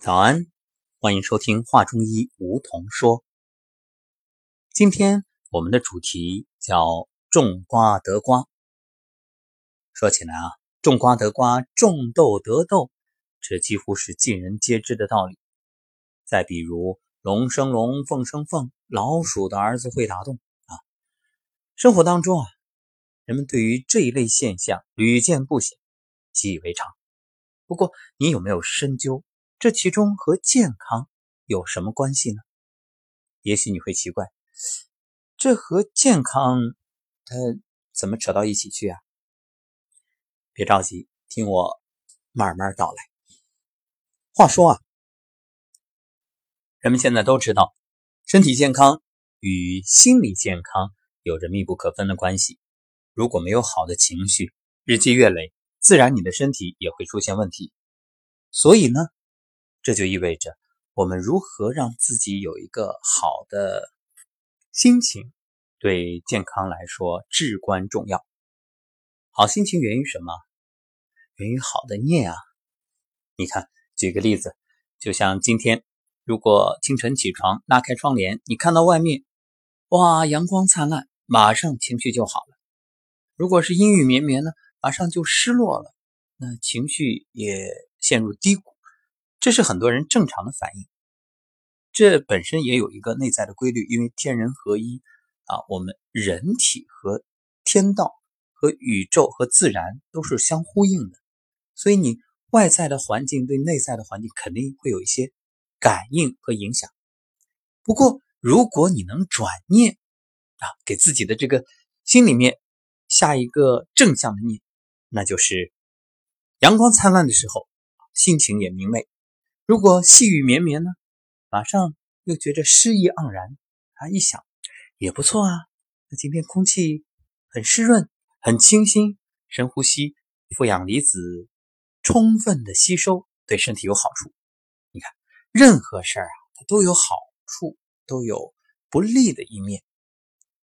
早安，欢迎收听《画中医梧桐说》。今天我们的主题叫“种瓜得瓜”。说起来啊，种瓜得瓜，种豆得豆，这几乎是尽人皆知的道理。再比如“龙生龙，凤生凤，老鼠的儿子会打洞”啊，生活当中啊，人们对于这一类现象屡见不鲜，习以为常。不过，你有没有深究？这其中和健康有什么关系呢？也许你会奇怪，这和健康它怎么扯到一起去啊？别着急，听我慢慢道来。话说啊，人们现在都知道，身体健康与心理健康有着密不可分的关系。如果没有好的情绪，日积月累，自然你的身体也会出现问题。所以呢？这就意味着，我们如何让自己有一个好的心情，对健康来说至关重要。好心情源于什么？源于好的念啊！你看，举个例子，就像今天，如果清晨起床，拉开窗帘，你看到外面，哇，阳光灿烂，马上情绪就好了。如果是阴雨绵绵呢，马上就失落了，那情绪也陷入低谷。这是很多人正常的反应，这本身也有一个内在的规律，因为天人合一啊，我们人体和天道、和宇宙、和自然都是相呼应的，所以你外在的环境对内在的环境肯定会有一些感应和影响。不过，如果你能转念啊，给自己的这个心里面下一个正向的念，那就是阳光灿烂的时候，心情也明媚。如果细雨绵绵呢，马上又觉着诗意盎然啊！一想也不错啊。那今天空气很湿润，很清新，深呼吸，负氧离子充分的吸收，对身体有好处。你看，任何事儿啊，它都有好处，都有不利的一面。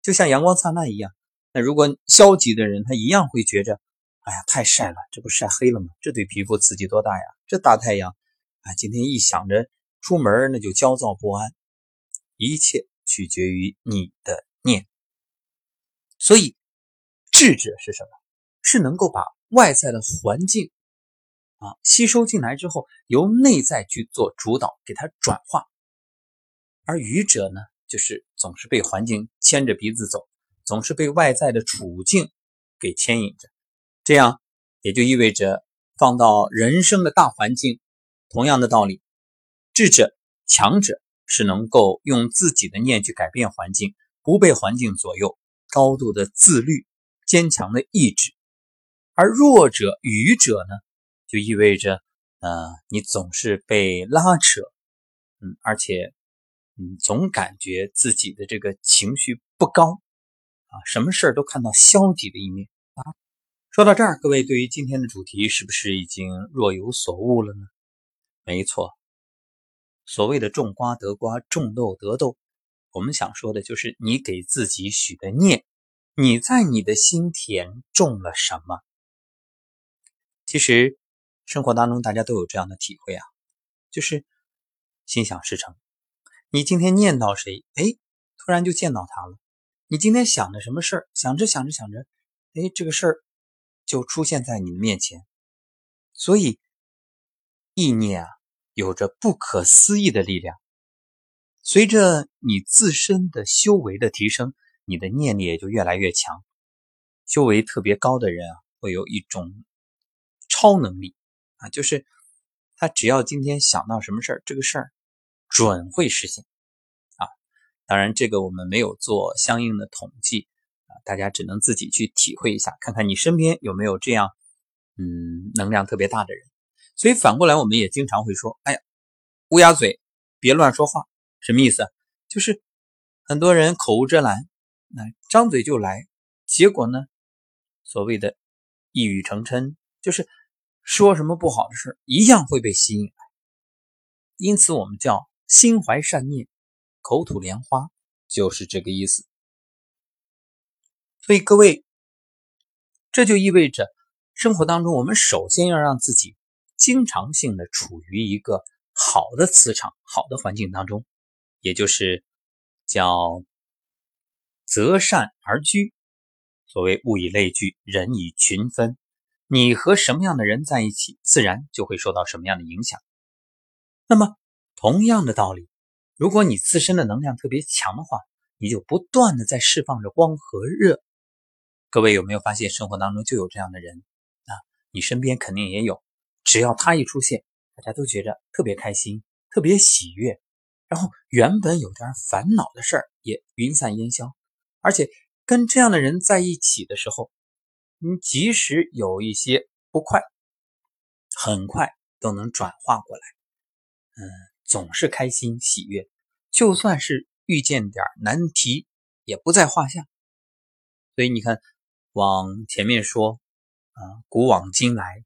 就像阳光灿烂一样，那如果消极的人，他一样会觉着，哎呀，太晒了，这不晒黑了吗？这对皮肤刺激多大呀？这大太阳。啊，今天一想着出门，那就焦躁不安。一切取决于你的念。所以，智者是什么？是能够把外在的环境啊吸收进来之后，由内在去做主导，给它转化。而愚者呢，就是总是被环境牵着鼻子走，总是被外在的处境给牵引着。这样也就意味着，放到人生的大环境。同样的道理，智者、强者是能够用自己的念去改变环境，不被环境左右，高度的自律、坚强的意志；而弱者、愚者呢，就意味着，呃，你总是被拉扯，嗯，而且，嗯，总感觉自己的这个情绪不高，啊，什么事儿都看到消极的一面啊。说到这儿，各位对于今天的主题是不是已经若有所悟了呢？没错，所谓的种瓜得瓜，种豆得豆，我们想说的就是你给自己许的念，你在你的心田种了什么？其实生活当中大家都有这样的体会啊，就是心想事成。你今天念叨谁，哎，突然就见到他了。你今天想着什么事儿，想着想着想着，哎，这个事儿就出现在你的面前。所以意念啊。有着不可思议的力量。随着你自身的修为的提升，你的念力也就越来越强。修为特别高的人啊，会有一种超能力啊，就是他只要今天想到什么事儿，这个事儿准会实现啊。当然，这个我们没有做相应的统计啊，大家只能自己去体会一下，看看你身边有没有这样嗯能量特别大的人。所以反过来，我们也经常会说：“哎呀，乌鸦嘴，别乱说话。”什么意思？就是很多人口无遮拦，那张嘴就来，结果呢，所谓的一语成谶，就是说什么不好的事一样会被吸引来。因此，我们叫心怀善念，口吐莲花，就是这个意思。所以各位，这就意味着生活当中，我们首先要让自己。经常性的处于一个好的磁场、好的环境当中，也就是叫择善而居。所谓物以类聚，人以群分。你和什么样的人在一起，自然就会受到什么样的影响。那么，同样的道理，如果你自身的能量特别强的话，你就不断的在释放着光和热。各位有没有发现，生活当中就有这样的人啊？你身边肯定也有。只要他一出现，大家都觉着特别开心，特别喜悦，然后原本有点烦恼的事儿也云散烟消。而且跟这样的人在一起的时候，你即使有一些不快，很快都能转化过来。嗯，总是开心喜悦，就算是遇见点难题，也不在话下。所以你看，往前面说，啊，古往今来，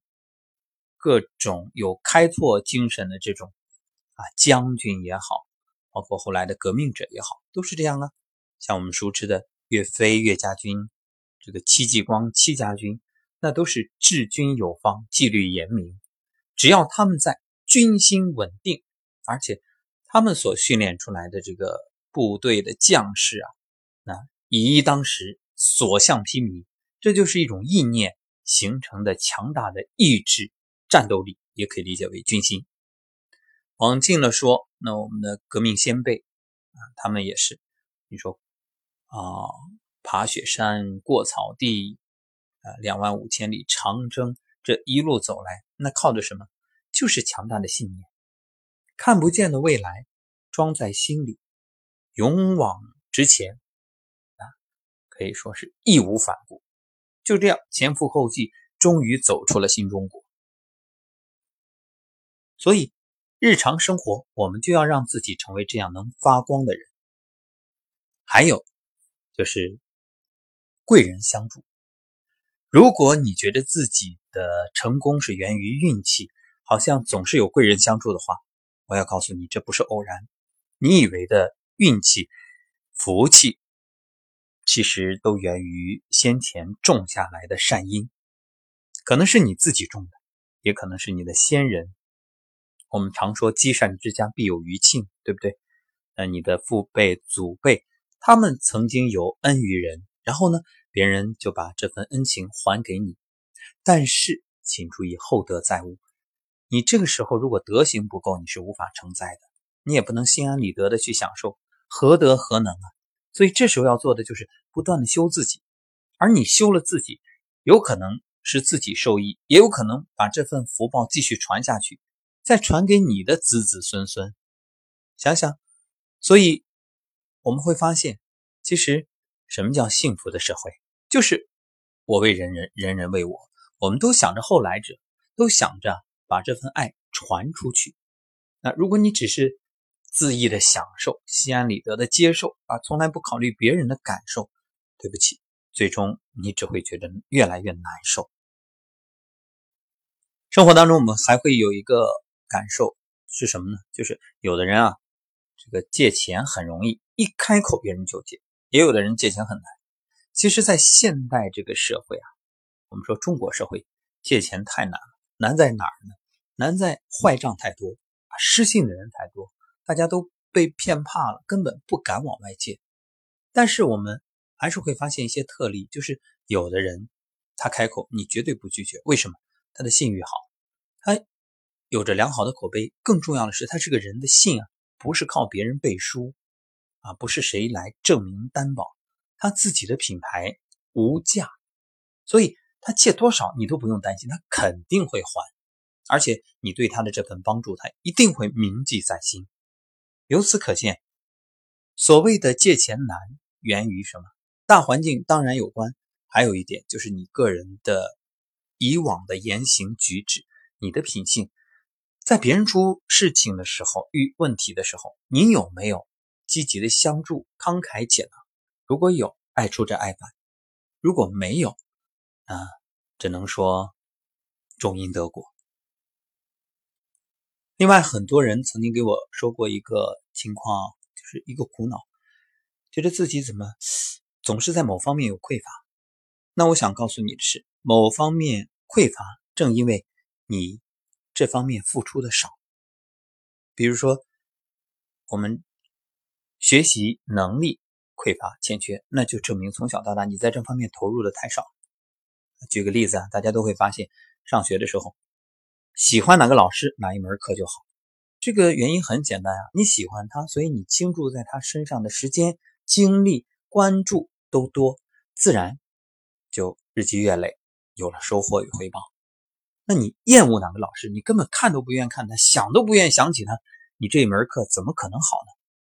各种有开拓精神的这种啊将军也好，包括后来的革命者也好，都是这样啊。像我们熟知的岳飞岳家军，这个戚继光戚家军，那都是治军有方，纪律严明。只要他们在。军心稳定，而且他们所训练出来的这个部队的将士啊，那以一当十，所向披靡，这就是一种意念形成的强大的意志战斗力，也可以理解为军心。往近了说，那我们的革命先辈啊，他们也是，你说啊，爬雪山过草地，啊，两万五千里长征，这一路走来，那靠的什么？就是强大的信念，看不见的未来装在心里，勇往直前啊，可以说是义无反顾。就这样前赴后继，终于走出了新中国。所以，日常生活我们就要让自己成为这样能发光的人。还有就是贵人相助。如果你觉得自己的成功是源于运气，好像总是有贵人相助的话，我要告诉你，这不是偶然。你以为的运气、福气，其实都源于先前种下来的善因，可能是你自己种的，也可能是你的先人。我们常说积善之家必有余庆，对不对？那你的父辈、祖辈，他们曾经有恩于人，然后呢，别人就把这份恩情还给你。但是，请注意厚德载物。你这个时候如果德行不够，你是无法承载的，你也不能心安理得的去享受，何德何能啊？所以这时候要做的就是不断的修自己，而你修了自己，有可能是自己受益，也有可能把这份福报继续传下去，再传给你的子子孙孙。想想，所以我们会发现，其实什么叫幸福的社会，就是我为人人，人人为我，我们都想着后来者，都想着。把这份爱传出去。那如果你只是恣意的享受、心安理得的接受啊，从来不考虑别人的感受，对不起，最终你只会觉得越来越难受。生活当中，我们还会有一个感受是什么呢？就是有的人啊，这个借钱很容易，一开口别人就借；也有的人借钱很难。其实，在现代这个社会啊，我们说中国社会借钱太难了，难在哪儿呢？难在坏账太多啊，失信的人太多，大家都被骗怕了，根本不敢往外借。但是我们还是会发现一些特例，就是有的人他开口，你绝对不拒绝。为什么？他的信誉好，他有着良好的口碑。更重要的是，他这个人的信啊，不是靠别人背书啊，不是谁来证明担保，他自己的品牌无价，所以他借多少你都不用担心，他肯定会还。而且你对他的这份帮助，他一定会铭记在心。由此可见，所谓的借钱难，源于什么？大环境当然有关，还有一点就是你个人的以往的言行举止，你的品性，在别人出事情的时候、遇问题的时候，你有没有积极的相助、慷慨解囊？如果有，爱出者爱返；如果没有，啊，只能说种因得果。另外，很多人曾经给我说过一个情况，就是一个苦恼，觉得自己怎么总是在某方面有匮乏。那我想告诉你的是，某方面匮乏，正因为你这方面付出的少。比如说我们学习能力匮乏欠缺，那就证明从小到大你在这方面投入的太少。举个例子啊，大家都会发现，上学的时候喜欢哪个老师哪一门课就好。这个原因很简单啊，你喜欢他，所以你倾注在他身上的时间、精力、关注都多，自然就日积月累，有了收获与回报。那你厌恶哪个老师，你根本看都不愿看他，想都不愿想起他，你这门课怎么可能好呢？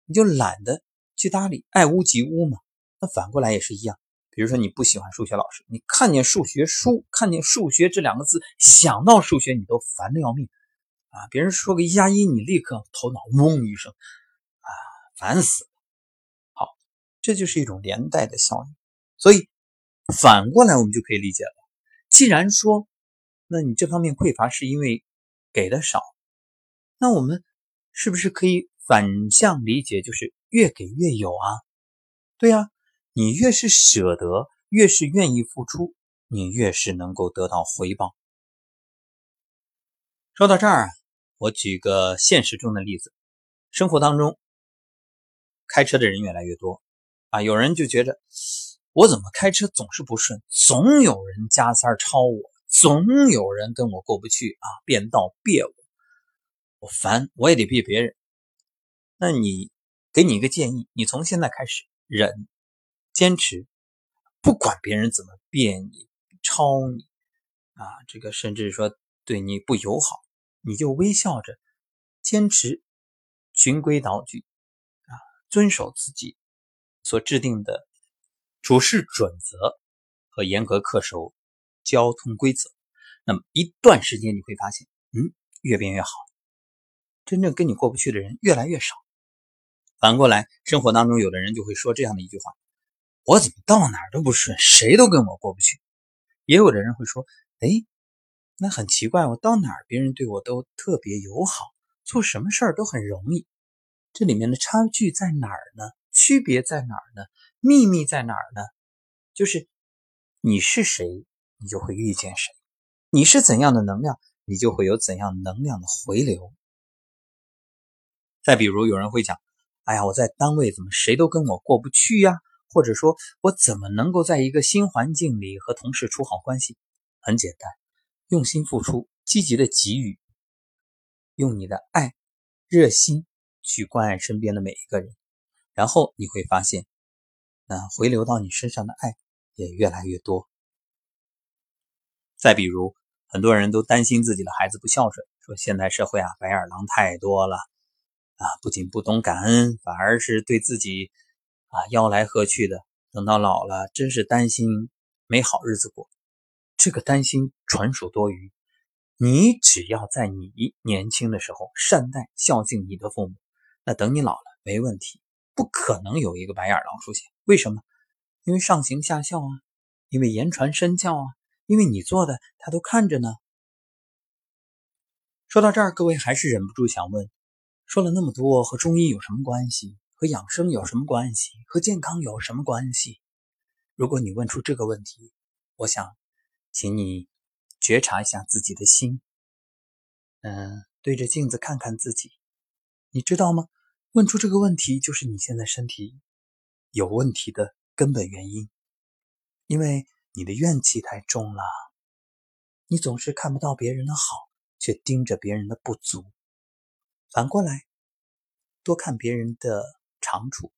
你就懒得去搭理，爱屋及乌嘛。那反过来也是一样，比如说你不喜欢数学老师，你看见数学书，看见数学这两个字，想到数学你都烦得要命。啊！别人说个一加一，你立刻头脑嗡一声，啊，烦死了。好，这就是一种连带的效应。所以反过来，我们就可以理解了。既然说，那你这方面匮乏是因为给的少，那我们是不是可以反向理解，就是越给越有啊？对呀，你越是舍得，越是愿意付出，你越是能够得到回报。说到这儿啊。我举个现实中的例子，生活当中开车的人越来越多啊，有人就觉着我怎么开车总是不顺，总有人加塞超我，总有人跟我过不去啊，变道别我，我烦，我也得别别人。那你给你一个建议，你从现在开始忍，坚持，不管别人怎么变你、超你啊，这个甚至说对你不友好。你就微笑着，坚持循规蹈矩啊，遵守自己所制定的处事准则和严格恪守交通规则。那么一段时间你会发现，嗯，越变越好，真正跟你过不去的人越来越少。反过来，生活当中有的人就会说这样的一句话：“我怎么到哪儿都不顺，谁都跟我过不去。”也有的人会说：“哎。”那很奇怪，我到哪儿别人对我都特别友好，做什么事儿都很容易。这里面的差距在哪儿呢？区别在哪儿呢？秘密在哪儿呢？就是你是谁，你就会遇见谁；你是怎样的能量，你就会有怎样能量的回流。再比如，有人会讲：“哎呀，我在单位怎么谁都跟我过不去呀？”或者说我怎么能够在一个新环境里和同事处好关系？很简单。用心付出，积极的给予，用你的爱、热心去关爱身边的每一个人，然后你会发现，那回流到你身上的爱也越来越多。再比如，很多人都担心自己的孩子不孝顺，说现在社会啊，白眼狼太多了啊，不仅不懂感恩，反而是对自己啊吆来喝去的，等到老了，真是担心没好日子过。这个担心纯属多余。你只要在你年轻的时候善待孝敬你的父母，那等你老了没问题，不可能有一个白眼狼出现。为什么？因为上行下效啊，因为言传身教啊，因为你做的他都看着呢。说到这儿，各位还是忍不住想问：说了那么多，和中医有什么关系？和养生有什么关系？和健康有什么关系？如果你问出这个问题，我想。请你觉察一下自己的心，嗯，对着镜子看看自己，你知道吗？问出这个问题就是你现在身体有问题的根本原因，因为你的怨气太重了，你总是看不到别人的好，却盯着别人的不足。反过来，多看别人的长处，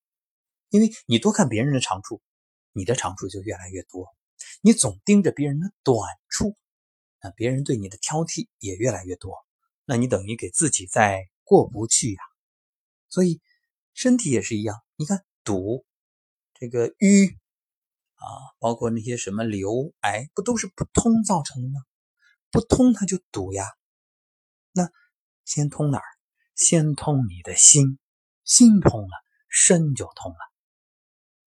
因为你多看别人的长处，你的长处就越来越多。你总盯着别人的短处，那别人对你的挑剔也越来越多，那你等于给自己在过不去呀。所以身体也是一样，你看堵、这个淤啊，包括那些什么瘤、癌，不都是不通造成的吗？不通它就堵呀。那先通哪儿？先通你的心，心通了，身就通了。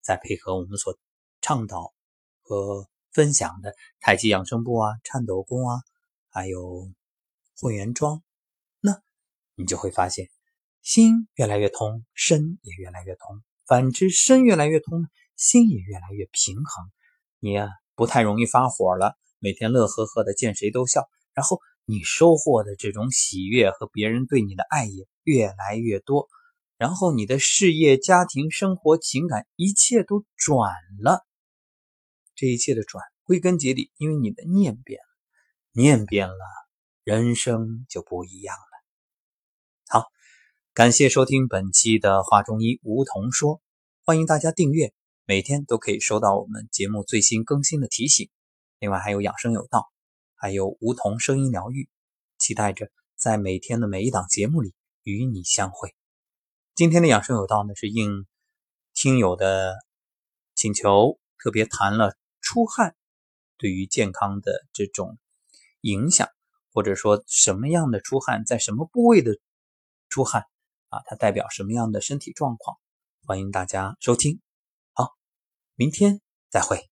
再配合我们所倡导。和分享的太极养生步啊、颤抖功啊，还有混元桩，那你就会发现心越来越通，身也越来越通。反之，身越来越通，心也越来越平衡。你呀，不太容易发火了，每天乐呵呵的，见谁都笑。然后你收获的这种喜悦和别人对你的爱也越来越多，然后你的事业、家庭、生活、情感一切都转了。这一切的转，归根结底，因为你的念变了，念变了，人生就不一样了。好，感谢收听本期的华中医梧桐说，欢迎大家订阅，每天都可以收到我们节目最新更新的提醒。另外还有养生有道，还有梧桐声音疗愈，期待着在每天的每一档节目里与你相会。今天的养生有道呢，是应听友的请求，特别谈了出汗对于健康的这种影响，或者说什么样的出汗，在什么部位的出汗啊，它代表什么样的身体状况？欢迎大家收听。明天再会。